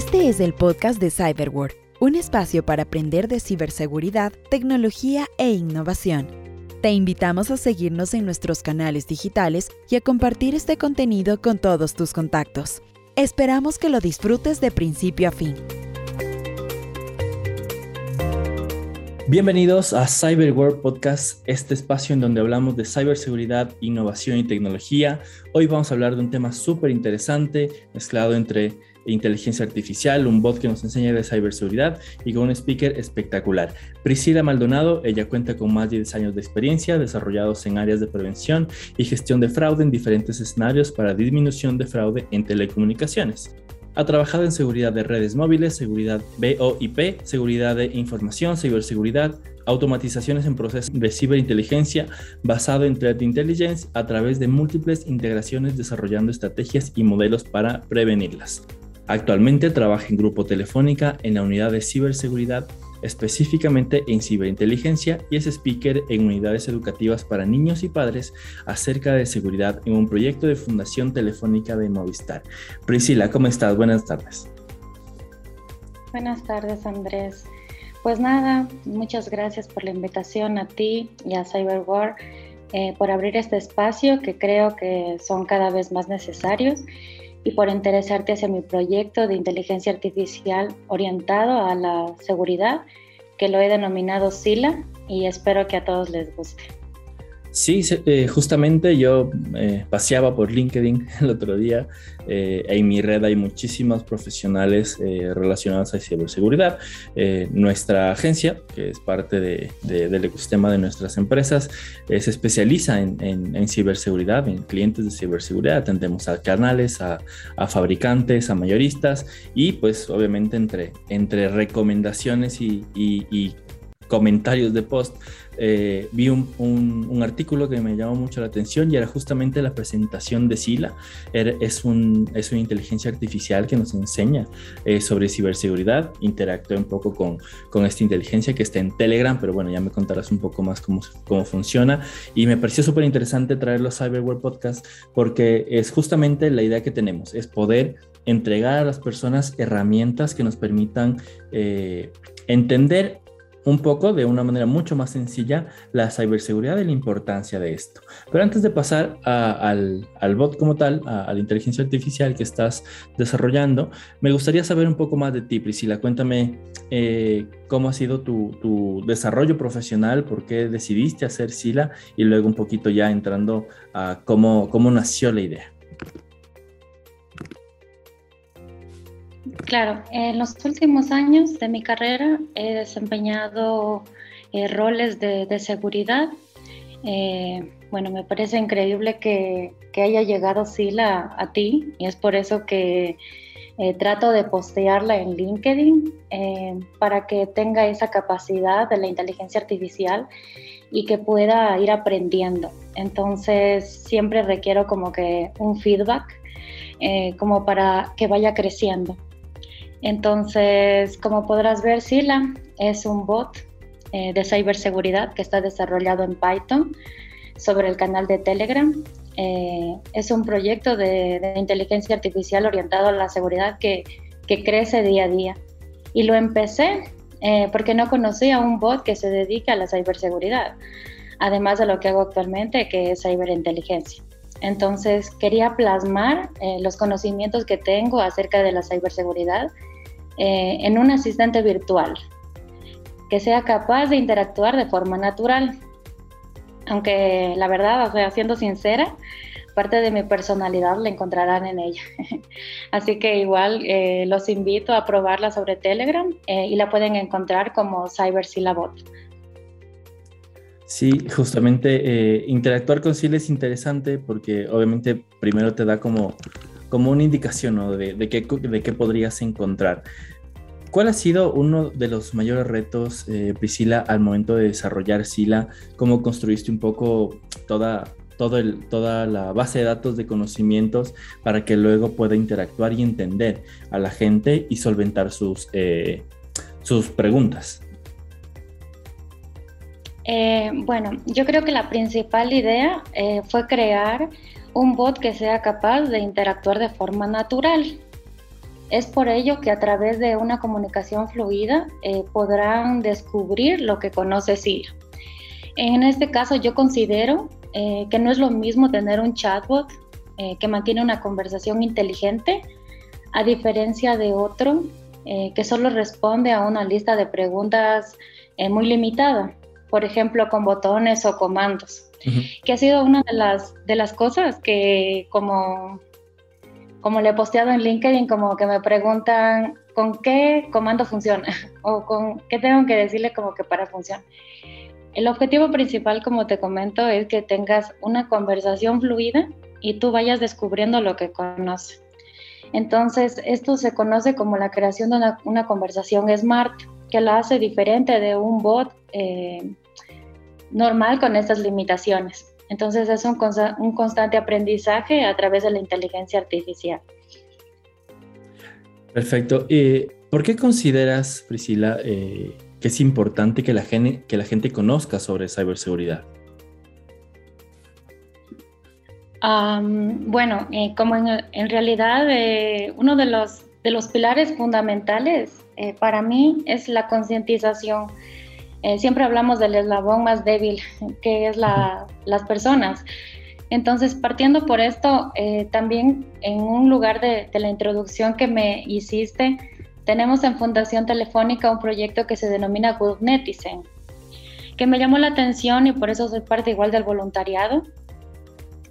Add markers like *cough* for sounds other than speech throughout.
Este es el podcast de Cyberworld, un espacio para aprender de ciberseguridad, tecnología e innovación. Te invitamos a seguirnos en nuestros canales digitales y a compartir este contenido con todos tus contactos. Esperamos que lo disfrutes de principio a fin. Bienvenidos a Cyberworld Podcast, este espacio en donde hablamos de ciberseguridad, innovación y tecnología. Hoy vamos a hablar de un tema súper interesante, mezclado entre inteligencia artificial, un bot que nos enseña de ciberseguridad y con un speaker espectacular. Priscila Maldonado, ella cuenta con más de 10 años de experiencia desarrollados en áreas de prevención y gestión de fraude en diferentes escenarios para disminución de fraude en telecomunicaciones. Ha trabajado en seguridad de redes móviles, seguridad BOIP, seguridad de información, ciberseguridad, automatizaciones en procesos de ciberinteligencia basado en threat intelligence a través de múltiples integraciones desarrollando estrategias y modelos para prevenirlas. Actualmente trabaja en Grupo Telefónica en la unidad de ciberseguridad específicamente en ciberinteligencia y es speaker en unidades educativas para niños y padres acerca de seguridad en un proyecto de Fundación Telefónica de Movistar. Priscila, ¿cómo estás? Buenas tardes. Buenas tardes, Andrés. Pues nada, muchas gracias por la invitación a ti y a CyberWar eh, por abrir este espacio que creo que son cada vez más necesarios y por interesarte hacia mi proyecto de inteligencia artificial orientado a la seguridad, que lo he denominado SILA y espero que a todos les guste. Sí, eh, justamente yo eh, paseaba por LinkedIn *laughs* el otro día. Eh, en mi red hay muchísimos profesionales relacionados a ciberseguridad. nuestra agencia, que es parte del ecosistema de nuestras empresas, se especializa en, ciberseguridad, en clientes de ciberseguridad. Atendemos a canales, a, fabricantes, a mayoristas y pues obviamente entre, recomendaciones y comentarios de post, eh, vi un, artículo que me llamó mucho la atención y era justamente la presentación de Sila. es, un, es una inteligencia artificial que nos enseña eh, sobre ciberseguridad. Interactué un poco con, con esta inteligencia que está en Telegram, pero bueno, ya me contarás un poco más cómo, cómo funciona. Y me pareció súper interesante traerlo a Cyberware Podcast porque es justamente la idea que tenemos, es poder entregar a las personas herramientas que nos permitan eh, entender un poco de una manera mucho más sencilla la ciberseguridad y la importancia de esto. Pero antes de pasar al, bot como tal, a, la inteligencia artificial que estás desarrollando, me gustaría saber un poco más de ti, Priscila. Cuéntame eh, cómo ha sido tu, tu, desarrollo profesional, por qué decidiste hacer SILA y luego un poquito ya entrando a cómo, cómo nació la idea. Claro, en los últimos años de mi carrera he desempeñado eh, roles de, seguridad. Eh, bueno, me parece increíble que, haya llegado Sila a, ti y es por eso que eh, trato de postearla en LinkedIn para que tenga esa capacidad de la inteligencia artificial y que pueda ir aprendiendo. Entonces siempre requiero como que un feedback como para que vaya creciendo. Entonces, como podrás ver, Sila es un bot eh, de ciberseguridad que está desarrollado en Python sobre el canal de Telegram. Eh, es un proyecto de, inteligencia artificial orientado a la seguridad que, crece día a día. Y lo empecé eh, porque no conocía un bot que se dedique a la ciberseguridad, además de lo que hago actualmente, que es ciberinteligencia. Entonces quería plasmar los conocimientos que tengo acerca de la ciberseguridad eh, en un asistente virtual que sea capaz de interactuar de forma natural. Aunque la verdad, o siendo sincera, parte de mi personalidad la encontrarán en ella. *laughs* Así que igual eh, los invito a probarla sobre Telegram eh, y la pueden encontrar como CyberSilabot. Sí, justamente interactuar con Sil es interesante porque obviamente primero te da como como una indicación de, qué, de qué podrías encontrar. ¿Cuál ha sido uno de los mayores retos, eh, Priscila, al momento de desarrollar Sila? ¿Cómo construiste un poco toda, toda la base de datos de conocimientos para que luego pueda interactuar y entender a la gente y solventar sus, eh, sus preguntas? Eh, bueno, yo creo que la principal idea fue crear un bot que sea capaz de interactuar de forma natural. Es por ello que a través de una comunicación fluida eh, podrán descubrir lo que conoce Sila. En este caso yo considero eh, que no es lo mismo tener un chatbot eh, que mantiene una conversación inteligente a diferencia de otro que solo responde a una lista de preguntas muy limitada, por ejemplo con botones o comandos, que ha sido una de las, de las cosas que como como le he posteado en LinkedIn, como que me preguntan con qué comando funciona *laughs* o con qué tengo que decirle como que para funcionar. El objetivo principal, como te comento, es que tengas una conversación fluida y tú vayas descubriendo lo que conoces. Entonces, esto se conoce como la creación de una, conversación smart, que la hace diferente de un bot eh, normal con estas limitaciones. Entonces es un, constante aprendizaje a través de la inteligencia artificial. Perfecto. ¿Y ¿Por qué consideras, Priscila, eh, que es importante que la, gente, que la gente conozca sobre ciberseguridad? bueno, eh, como en, realidad eh, uno de los, de los pilares fundamentales para mí es la concientización eh, siempre hablamos del eslabón más débil, que es las personas. Entonces, partiendo por esto, eh, también en un lugar de, la introducción que me hiciste, tenemos en Fundación Telefónica un proyecto que se denomina Good Netizen, que me llamó la atención y por eso soy parte igual del voluntariado,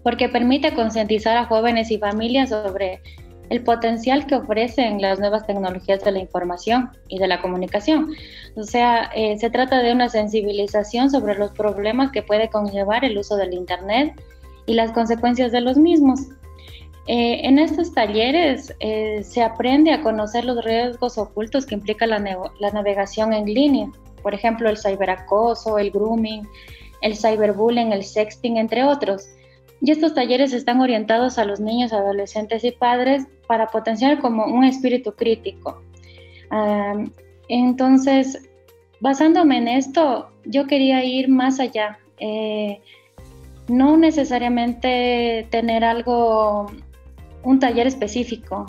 porque permite concientizar a jóvenes y familias sobre el potencial que ofrecen las nuevas tecnologías de la información y de la comunicación. O sea, eh, se trata de una sensibilización sobre los problemas que puede conllevar el uso del Internet y las consecuencias de los mismos. Eh, en estos talleres eh, se aprende a conocer los riesgos ocultos que implica la, navegación en línea, por ejemplo, el ciberacoso, el grooming, el cyberbullying, el sexting, entre otros y estos talleres están orientados a los niños, adolescentes y padres para potenciar como un espíritu crítico. entonces, basándome en esto, yo quería ir más allá. Eh, no necesariamente tener algo, un taller específico,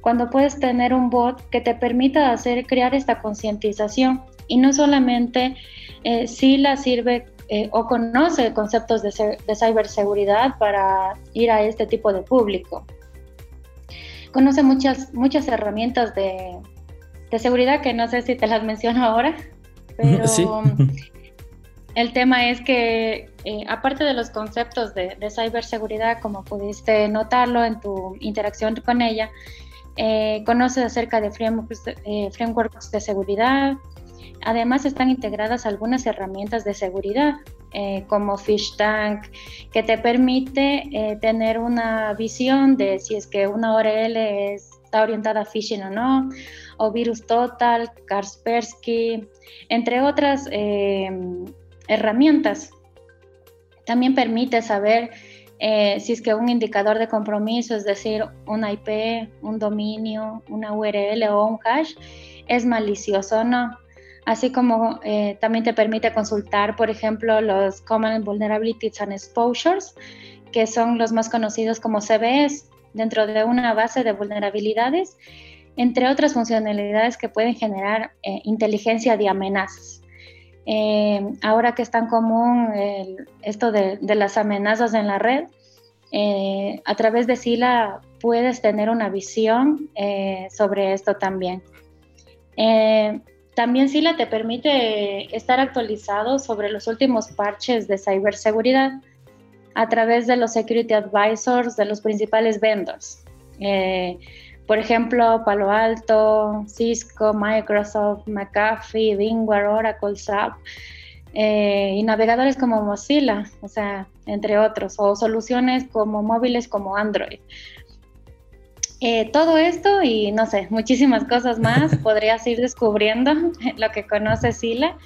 cuando puedes tener un bot que te permita hacer, crear esta concientización y no solamente eh, si la sirve eh, o conoce conceptos de, ciberseguridad para ir a este tipo de público. Conoce muchas, muchas herramientas de, seguridad que no sé si te las *laughs* menciono ahora, pero *laughs* el tema es que eh, aparte de los conceptos de, ciberseguridad, como pudiste notarlo en tu interacción con ella, eh, conoce acerca de frameworks, frameworks de seguridad, Además están integradas algunas herramientas de seguridad eh, como Fish Tank que te permite eh, tener una visión de si es que una URL está orientada a phishing o no, o Virus Total, Kaspersky, entre otras eh, herramientas. También permite saber si es que un indicador de compromiso, es decir, una IP, un dominio, una URL o un hash, es malicioso o no así como eh, también te permite consultar, por ejemplo, los Common Vulnerabilities and Exposures, que son los más conocidos como CVS, dentro de una base de vulnerabilidades, entre otras funcionalidades que pueden generar eh, inteligencia de amenazas. Eh, ahora que es tan común esto de, las amenazas en la red, a través de SILA puedes tener una visión sobre esto también. También SILA te permite estar actualizado sobre los últimos parches de ciberseguridad a través de los security advisors de los principales vendors. Eh, por ejemplo, Palo Alto, Cisco, Microsoft, McAfee, VMware, Oracle, SAP eh, y navegadores como Mozilla, o sea, entre otros, o soluciones como móviles como Android. Eh, todo esto y no sé, muchísimas cosas más *laughs* podrías ir descubriendo lo que conoce Sila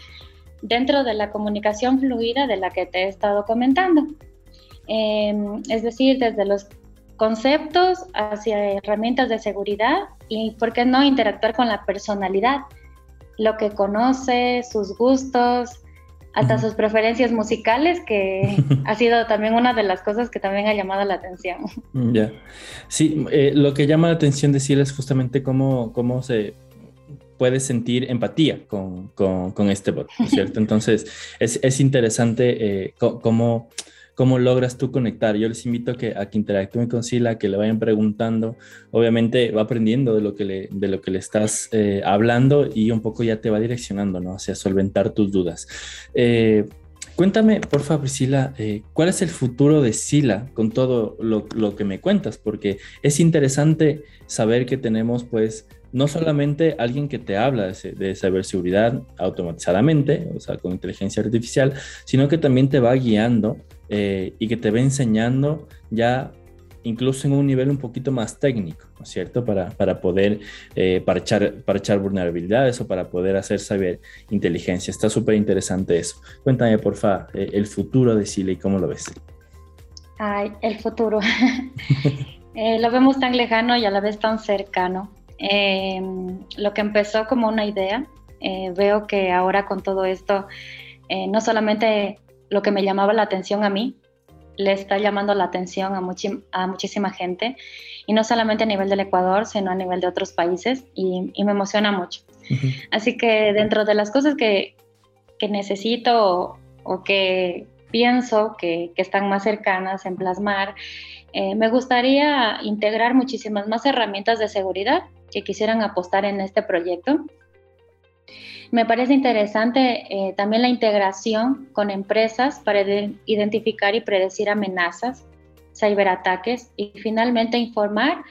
dentro de la comunicación fluida de la que te he estado comentando. Em, es decir, desde los conceptos hacia herramientas de seguridad y, ¿por qué no, interactuar con la personalidad, lo que conoce, sus gustos hasta sus preferencias musicales, que *laughs* ha sido también una de las cosas que también ha llamado la atención. Mm, ya, sí, eh, lo que llama la atención de Sila es justamente cómo, cómo se puede sentir empatía con, con, este bot, ¿cierto? *laughs* Entonces, es, es interesante eh, cómo cómo logras tú conectar. Yo les invito a que, a que interactúen con Sila, que le vayan preguntando. Obviamente va aprendiendo de lo que le, de lo que le estás eh, hablando y un poco ya te va direccionando, ¿no? Hacia solventar tus dudas. Eh, cuéntame, por favor, Priscila, eh, ¿cuál es el futuro de Sila con todo lo, lo, que me cuentas? Porque es interesante saber que tenemos, pues, no solamente alguien que te habla de, de ciberseguridad automatizadamente, o sea, con inteligencia artificial, sino que también te va guiando eh, y que te va enseñando ya incluso en un nivel un poquito más técnico, ¿no es cierto? Para, para poder eh, parchar, parchar, vulnerabilidades o para poder hacer saber inteligencia. Está súper interesante eso. Cuéntame, por favor, eh, el futuro de Sile y cómo lo ves. Ay, el futuro. *laughs* lo vemos tan lejano y a la vez tan cercano. lo que empezó como una idea, veo que ahora con todo esto, no solamente lo que me llamaba la atención a mí, le está llamando la atención a, a muchísima gente, y no solamente a nivel del Ecuador, sino a nivel de otros países, y, me emociona mucho. Así que dentro de las cosas que, que necesito o, que pienso que, que, están más cercanas en plasmar, eh, me gustaría integrar muchísimas más herramientas de seguridad que quisieran apostar en este proyecto me parece interesante eh, también la integración con empresas para identificar y predecir amenazas, ciberataques y finalmente informar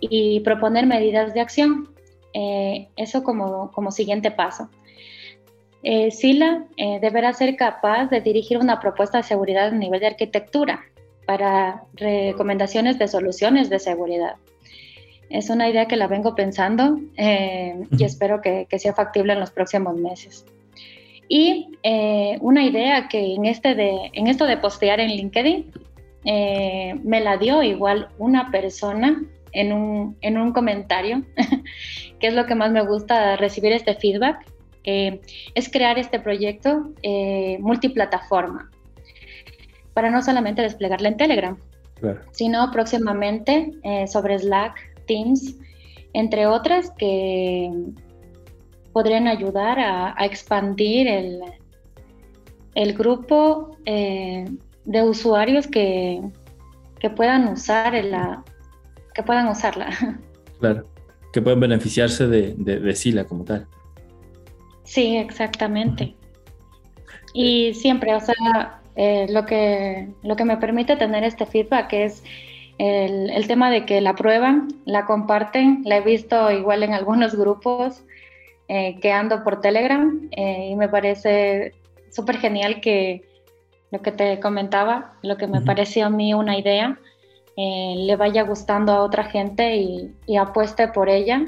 y proponer medidas de acción. Eh, eso como, como, siguiente paso. Eh, SILA deberá ser capaz de dirigir una propuesta de seguridad a nivel de arquitectura para recomendaciones de soluciones de seguridad es una idea que la vengo pensando eh, y espero que, sea factible en los próximos meses. Y eh, una idea que en, este de, en esto de postear en LinkedIn eh, me la dio igual una persona en un, en un comentario, *laughs* que es lo que más me gusta recibir este feedback, es crear este proyecto multiplataforma. Para no solamente desplegarla en Telegram, sino próximamente sobre Slack, Teams, entre otras que podrían ayudar a, expandir el, el grupo eh, de usuarios que, que puedan usar la, que puedan usarla. *laughs* Claro, que puedan beneficiarse de, de, Sila como tal. Sí, exactamente. Y siempre, o sea, eh, lo, que, lo que me permite tener este feedback es el, tema de que la prueban, la comparten, la he visto igual en algunos *laughs* grupos eh, que ando por Telegram eh, y me parece súper genial que lo que te comentaba, lo que me pareció a mí una idea, eh, le vaya gustando a otra gente y, apueste por ella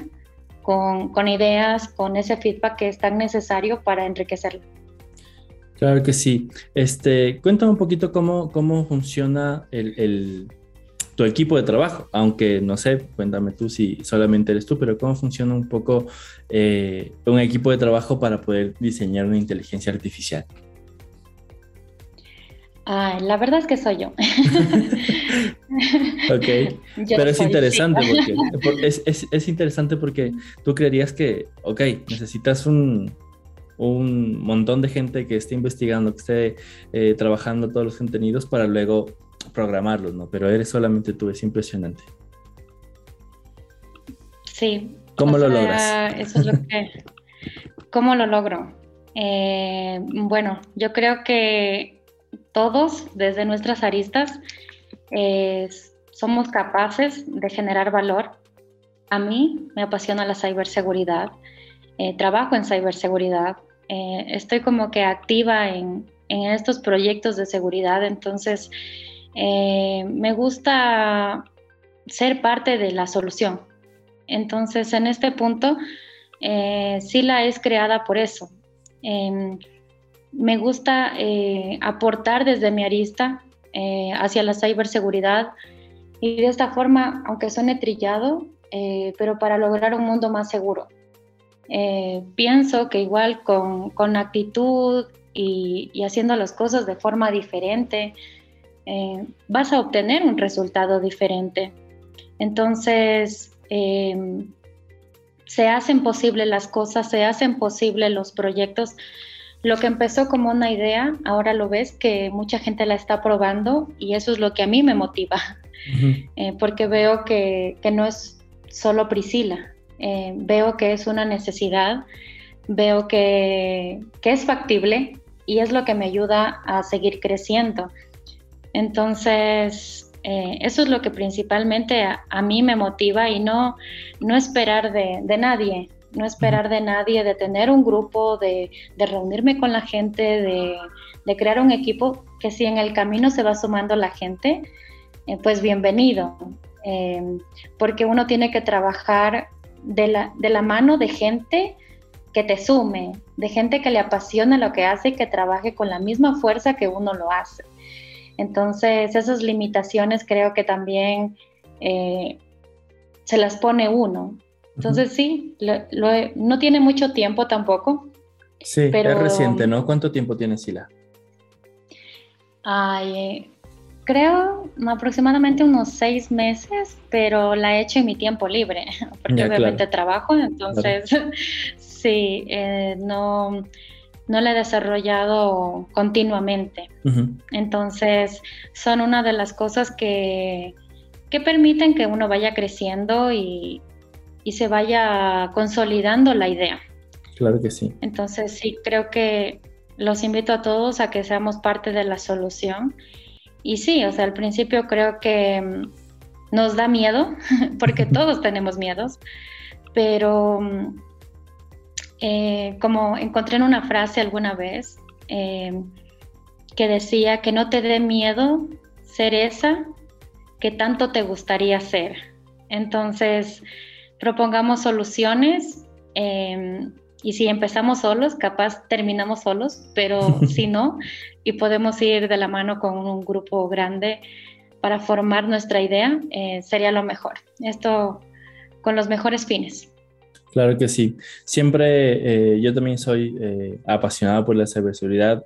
con, con, ideas, con ese feedback que es tan necesario para enriquecerla. Claro que sí. Este, cuéntame un poquito cómo, cómo funciona el, tu equipo de trabajo, aunque no sé, cuéntame tú si solamente eres tú, pero cómo funciona un poco eh, un equipo de trabajo para poder diseñar una inteligencia artificial. la verdad es que soy yo. *laughs* ok, *laughs* pero es interesante porque es, interesante porque tú creerías que, ok, necesitas un, un montón de gente que esté investigando, que esté eh, trabajando todos los contenidos para luego programarlos, ¿no? Pero eres solamente tú, es impresionante. Sí. ¿Cómo lo logras? Eso es lo que... ¿Cómo lo logro? Eh, bueno, yo creo que todos, desde nuestras aristas, eh, somos capaces de generar valor. A mí me apasiona la ciberseguridad, eh, trabajo en ciberseguridad, estoy como que activa en, en estos proyectos de seguridad, entonces eh, me gusta ser parte de la solución. Entonces, en este punto, eh, Sila es creada por eso. Em, me gusta eh, aportar desde mi arista eh, hacia la ciberseguridad y de esta forma, aunque suene trillado, pero para lograr un mundo más seguro. pienso que igual con, con actitud y, haciendo las cosas de forma diferente, eh, vas a obtener un resultado diferente. Entonces, em, se hacen posibles las cosas, se hacen posibles los proyectos. Lo que empezó como una idea, ahora lo ves que mucha gente la está probando y eso es lo que a mí me motiva, *laughs* eh, porque veo que, no es solo Priscila, eh, veo que es una necesidad, veo que, que es factible y es lo que me ayuda a seguir creciendo. Entonces, eh, eso es lo que principalmente a, mí me motiva y no, no esperar de, nadie, no esperar de nadie, de tener un grupo, de, reunirme con la gente, de, crear un equipo que si en el camino se va sumando la gente, eh, pues bienvenido, eh, porque uno tiene que trabajar de la, de la mano de gente que te sume, de gente que le apasiona lo que hace y que trabaje con la misma fuerza que uno lo hace. Entonces, esas limitaciones creo que también eh, se las pone uno. Entonces, sí, no tiene mucho tiempo tampoco. Sí, pero, es reciente, ¿no? ¿Cuánto tiempo tiene Sila? Ay, creo aproximadamente unos seis meses, pero la he hecho en mi tiempo libre, *laughs* porque obviamente trabajo, entonces *laughs* sí, eh, no, no la he desarrollado continuamente. Entonces, son una de las cosas que, que permiten que uno vaya creciendo y, se vaya consolidando la idea. Claro que sí. Entonces, sí, creo que los invito a todos a que seamos parte de la solución. Y sí, o sea, al principio creo que mm, nos da miedo, *laughs* porque *laughs* todos tenemos miedos, pero mm, eh, como encontré en una frase alguna vez eh, que decía que no te dé miedo ser esa que tanto te gustaría ser. Entonces, propongamos soluciones em, y si empezamos solos, capaz terminamos solos, pero *laughs* si no, y podemos ir de la mano con un grupo grande para formar nuestra idea, eh, sería lo mejor. Esto con los mejores fines. Claro que sí. Siempre eh, yo también soy eh, apasionado por la ciberseguridad.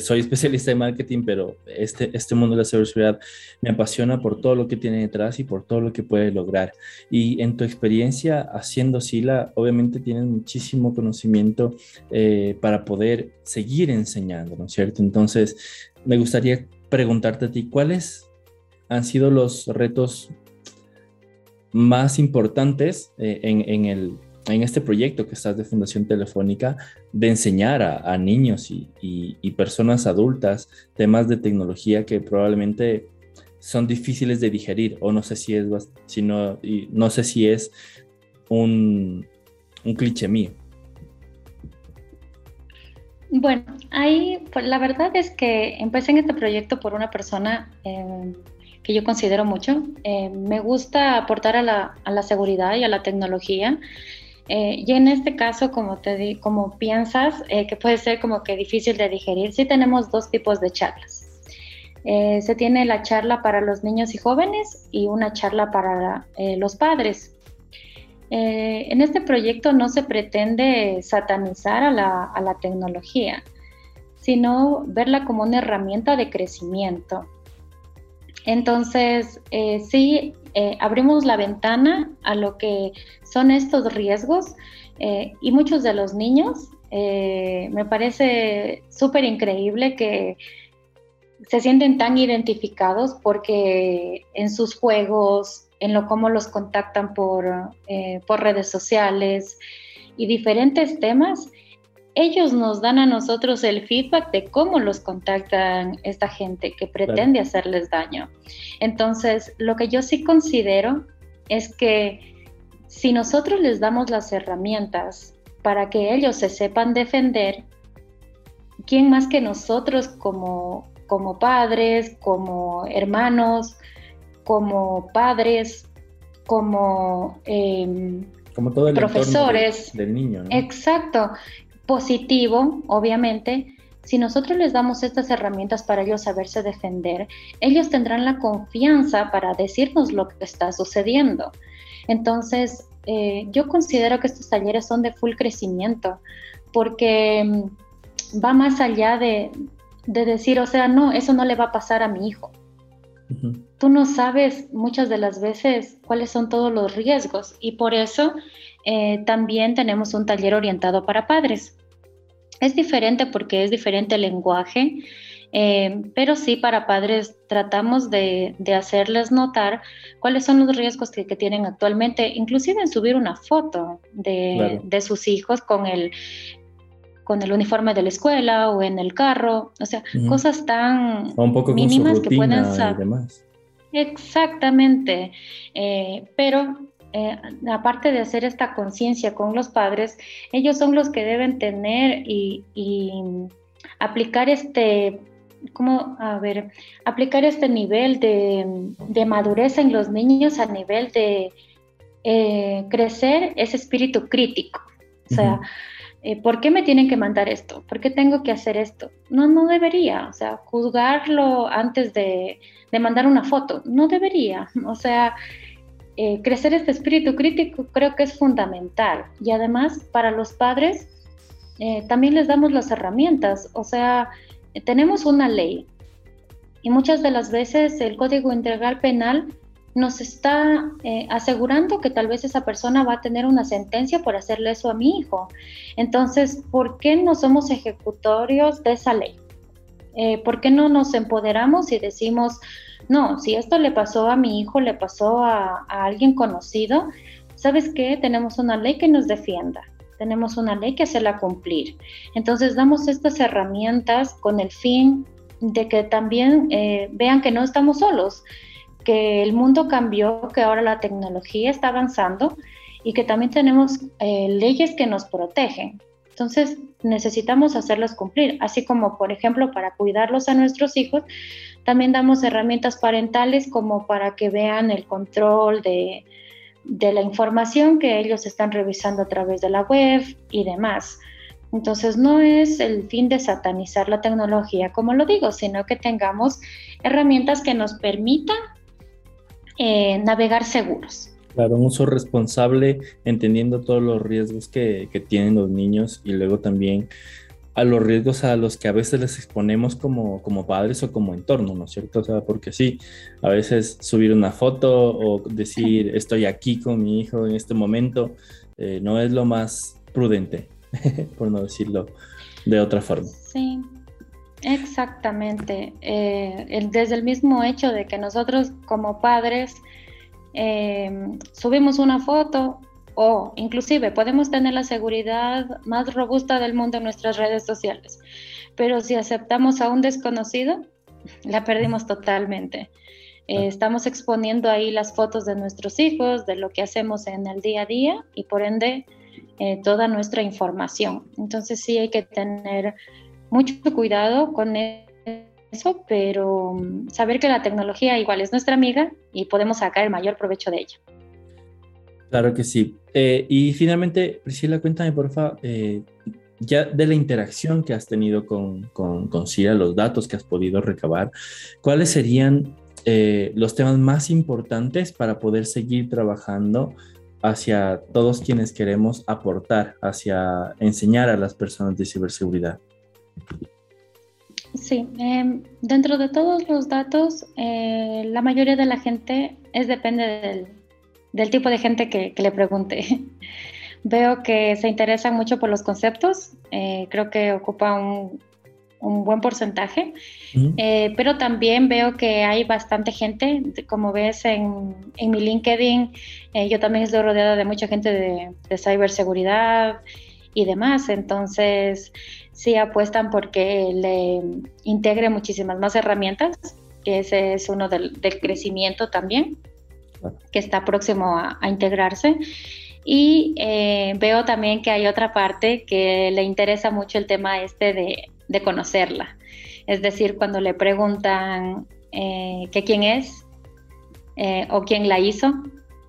Soy *laughs* especialista en marketing, pero este, este mundo de la ciberseguridad me apasiona por todo lo que tiene detrás y por todo lo que puede lograr. Y en tu experiencia haciendo SILA, obviamente tienes muchísimo conocimiento eh, para poder seguir enseñando, ¿no es cierto? Entonces, me gustaría preguntarte a ti, ¿cuáles han sido los retos más importantes en, el, en este proyecto que estás de Fundación Telefónica de enseñar a, niños y, personas adultas temas de tecnología que probablemente son difíciles de digerir o no sé si es, sino, no sé si es un, cliché mío. Bueno, ahí pues, la verdad es que empecé en este proyecto por una persona eh, que yo considero mucho. Eh, me gusta aportar a la, a la, seguridad y a la tecnología eh, y en este caso, como, te como piensas, eh, que puede ser como que difícil de digerir, sí tenemos dos tipos de charlas. Eh, se tiene la charla para los niños y jóvenes y una charla para los padres. en este proyecto no se pretende satanizar a la, a la tecnología, sino verla como una herramienta de crecimiento. Entonces, sí, abrimos la ventana a lo que son estos riesgos eh, y muchos de los niños, eh, me parece súper increíble que se sienten tan identificados porque en sus juegos, en lo cómo los contactan eh, por redes sociales y diferentes temas, ellos nos dan a nosotros el feedback de cómo los contactan esta gente que pretende hacerles daño. Entonces, lo que yo sí considero es que si nosotros les damos las herramientas para que ellos se sepan defender, ¿quién más que nosotros como, como padres, como hermanos, como padres, como, em, como todo el profesores? del niño. Exacto, positivo, obviamente. Si nosotros les damos estas herramientas para ellos saberse defender, ellos tendrán la confianza para decirnos lo que está sucediendo. Entonces, eh, yo considero que estos talleres son de full crecimiento porque mm, va más allá de, decir, o sea, no, eso no le va a pasar a mi hijo. Tú no sabes muchas de las veces cuáles son todos los riesgos y por eso eh, también tenemos un taller orientado para padres. Es diferente porque es diferente el lenguaje, eh, pero sí para padres tratamos de, hacerles notar cuáles son los riesgos que, tienen actualmente, inclusive en subir una foto de, sus hijos con el, con el uniforme de la escuela o en el carro, o sea, cosas tan mínimas que pueden ser. Exactamente, eh, pero eh, aparte de hacer esta conciencia con los padres, ellos son los que deben tener y, aplicar este, ¿cómo? A ver, aplicar este nivel de, madurez en los niños a nivel de eh, crecer ese espíritu crítico. O sea, eh, ¿por qué me tienen que mandar esto? ¿Por qué tengo que hacer esto? No, no debería. O sea, juzgarlo antes de, de mandar una foto. No debería. O sea, eh, crecer este espíritu crítico creo que es fundamental. Y además, para los padres, eh, también les damos las herramientas. O sea, tenemos una ley. Y muchas de las veces el Código Integral Penal nos está eh, asegurando que tal vez esa persona va a tener una sentencia por hacerle eso a mi hijo. Entonces, ¿por qué no somos ejecutorios de esa ley? ¿Por qué no nos empoderamos y decimos, no, si esto le pasó a mi hijo, le pasó a, alguien conocido, ¿sabes qué? Tenemos una ley que nos defienda, tenemos una ley que hacerla cumplir. Entonces damos estas herramientas con el fin de que también eh, vean que no estamos solos, que el mundo cambió, que ahora la tecnología está avanzando y que también tenemos eh, leyes que nos protegen. Entonces necesitamos hacerlas cumplir, así como por ejemplo para cuidarlos a nuestros hijos, también damos herramientas parentales como para que vean el control de, la información que ellos están revisando a través de la web y demás. Entonces no es el fin de satanizar la tecnología, como lo digo, sino que tengamos herramientas que nos permitan eh, navegar seguros. Claro, un uso responsable, entendiendo todos los riesgos que, que tienen los niños y luego también a los riesgos a los que a veces les exponemos como, como padres o como entorno, ¿no es cierto? O sea, porque sí, a veces subir una foto o decir estoy aquí con mi hijo en este momento eh, no es lo más prudente, *laughs* por no decirlo de otra forma. Sí, exactamente. Eh, desde el mismo hecho de que nosotros como padres eh, subimos una foto o inclusive podemos tener la seguridad más robusta del mundo en nuestras redes sociales, pero si aceptamos a un desconocido, la perdimos totalmente. Eh, estamos exponiendo ahí las fotos de nuestros hijos, de lo que hacemos en el día a día y por ende eh, toda nuestra información. Entonces sí hay que tener mucho cuidado con eso, pero mm, saber que la tecnología igual es nuestra amiga y podemos sacar el mayor provecho de ella. Claro que sí. Eh, y finalmente, Priscila, cuéntame, porfa, eh, ya de la interacción que has tenido con, con, con los datos que has podido recabar, ¿cuáles serían eh, los temas más importantes para poder seguir trabajando hacia todos quienes queremos aportar, hacia enseñar a las personas de ciberseguridad? Sí, em, dentro de todos los datos, la mayoría de la gente es depende del, del tipo de gente que, le pregunte. *laughs* Veo que se interesan mucho por los conceptos, eh, creo que ocupa un, buen porcentaje, eh, pero también veo que hay bastante gente, como ves en, mi LinkedIn, eh, yo también estoy rodeada de mucha gente de, de ciberseguridad y demás, entonces sí apuestan porque le integre muchísimas más herramientas, que ese es uno del, del crecimiento también que está próximo a, integrarse. Y eh, veo también que hay otra parte que le interesa mucho el tema este de, conocerla. Es decir, cuando le preguntan eh, que quién es eh, o quién la hizo,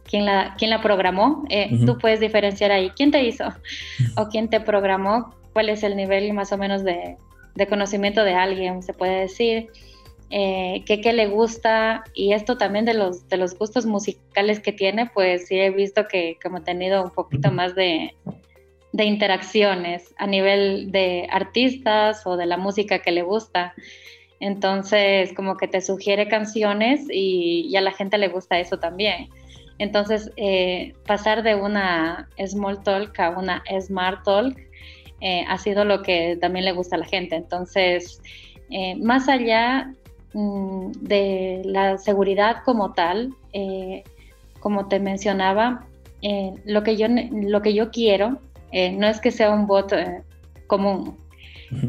quién la, quién la programó, tú puedes diferenciar ahí quién te hizo o quién te programó, cuál es el nivel más o menos de, de conocimiento de alguien, se puede decir eh, qué, le gusta y esto también de los, de los gustos musicales que tiene, pues sí he visto que como he tenido un poquito más de, de interacciones a nivel de artistas o de la música que le gusta. Entonces, como que te sugiere canciones y, a la gente le gusta eso también. Entonces, eh, pasar de una small talk a una smart talk eh, ha sido lo que también le gusta a la gente. Entonces, eh, más allá mm, de la seguridad como tal, como te mencionaba, lo, que yo, lo que yo quiero no es que sea un bot común,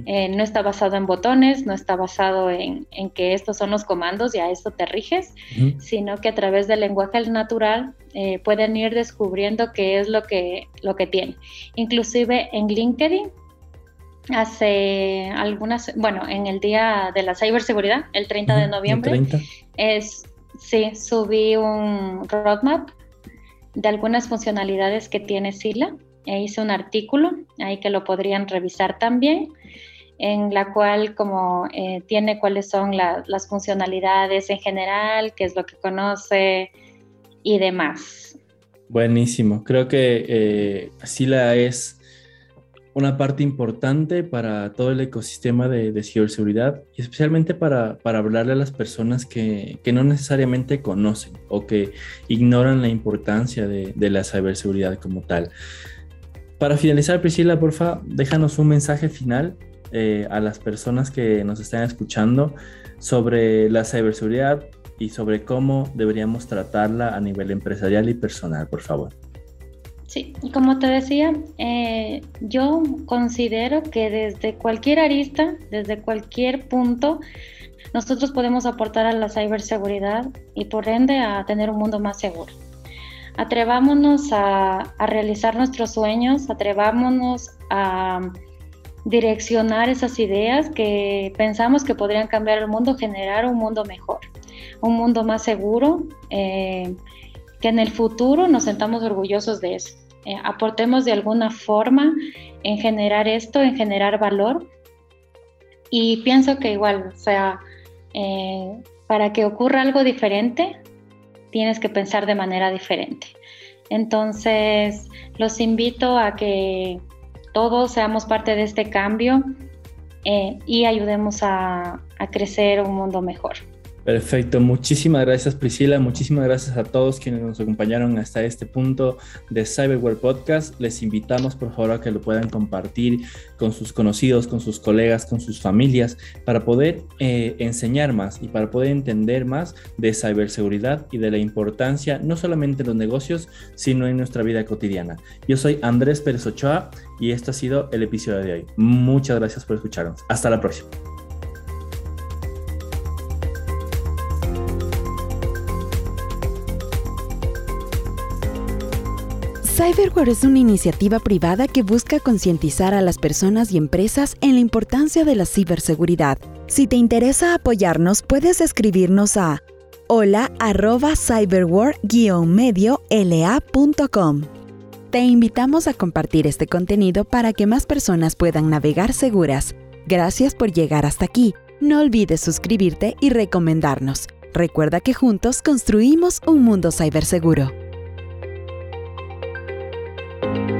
eh, no está basado en botones, no está basado en, que estos son los comandos y a esto te riges, sino que a través del lenguaje natural eh, pueden ir descubriendo qué es lo que, lo que tiene. Inclusive en LinkedIn, hace algunas, bueno, en el día de la ciberseguridad, el 30 de noviembre, es, sí, subí un roadmap de algunas funcionalidades que tiene Sila hice un artículo ahí que lo podrían revisar también, en la cual como eh, tiene cuáles son las funcionalidades en general, qué es lo que conoce y demás. Buenísimo, creo que eh, Sila es una parte importante para todo el ecosistema de, ciberseguridad y especialmente para, hablarle a las personas que, no necesariamente conocen o que ignoran la importancia de, de la ciberseguridad como tal. Para finalizar, Priscila, porfa, déjanos un mensaje final eh, a las personas que nos están escuchando sobre la ciberseguridad y sobre cómo deberíamos tratarla a nivel empresarial y personal, por favor. Sí, como te decía, eh, yo considero que desde cualquier arista, desde cualquier punto, nosotros podemos aportar a la ciberseguridad y por ende a tener un mundo más seguro. Atrevámonos a, realizar nuestros sueños, atrevámonos a direccionar esas ideas que pensamos que podrían cambiar el mundo, generar un mundo mejor, un mundo más seguro, eh, que en el futuro nos sentamos orgullosos de eso. Eh, aportemos de alguna forma en generar esto, en generar valor. Y pienso que igual, sea, eh, para que ocurra algo diferente, tienes que pensar de manera diferente. Entonces, los invito a que todos seamos parte de este cambio eh, y ayudemos a crecer un mundo mejor. Perfecto, muchísimas gracias Priscila, muchísimas gracias a todos quienes nos acompañaron hasta este punto de Cyberware Podcast. Les invitamos por favor a que lo puedan compartir con sus conocidos, con sus colegas, con sus familias, para poder eh, enseñar más y para poder entender más de ciberseguridad y de la importancia no solamente en los negocios, sino en nuestra vida cotidiana. Yo soy Andrés Pérez Ochoa y este ha sido el episodio de hoy. Muchas gracias por escucharnos. Hasta la próxima. Cyberware es una iniciativa privada que busca concientizar a las personas y empresas en la importancia de la ciberseguridad. Si te interesa apoyarnos, puedes escribirnos a hola medio lacom Te invitamos a compartir este contenido para que más personas puedan navegar seguras. Gracias por llegar hasta aquí. No olvides suscribirte y recomendarnos. Recuerda que juntos construimos un mundo ciberseguro. Thank you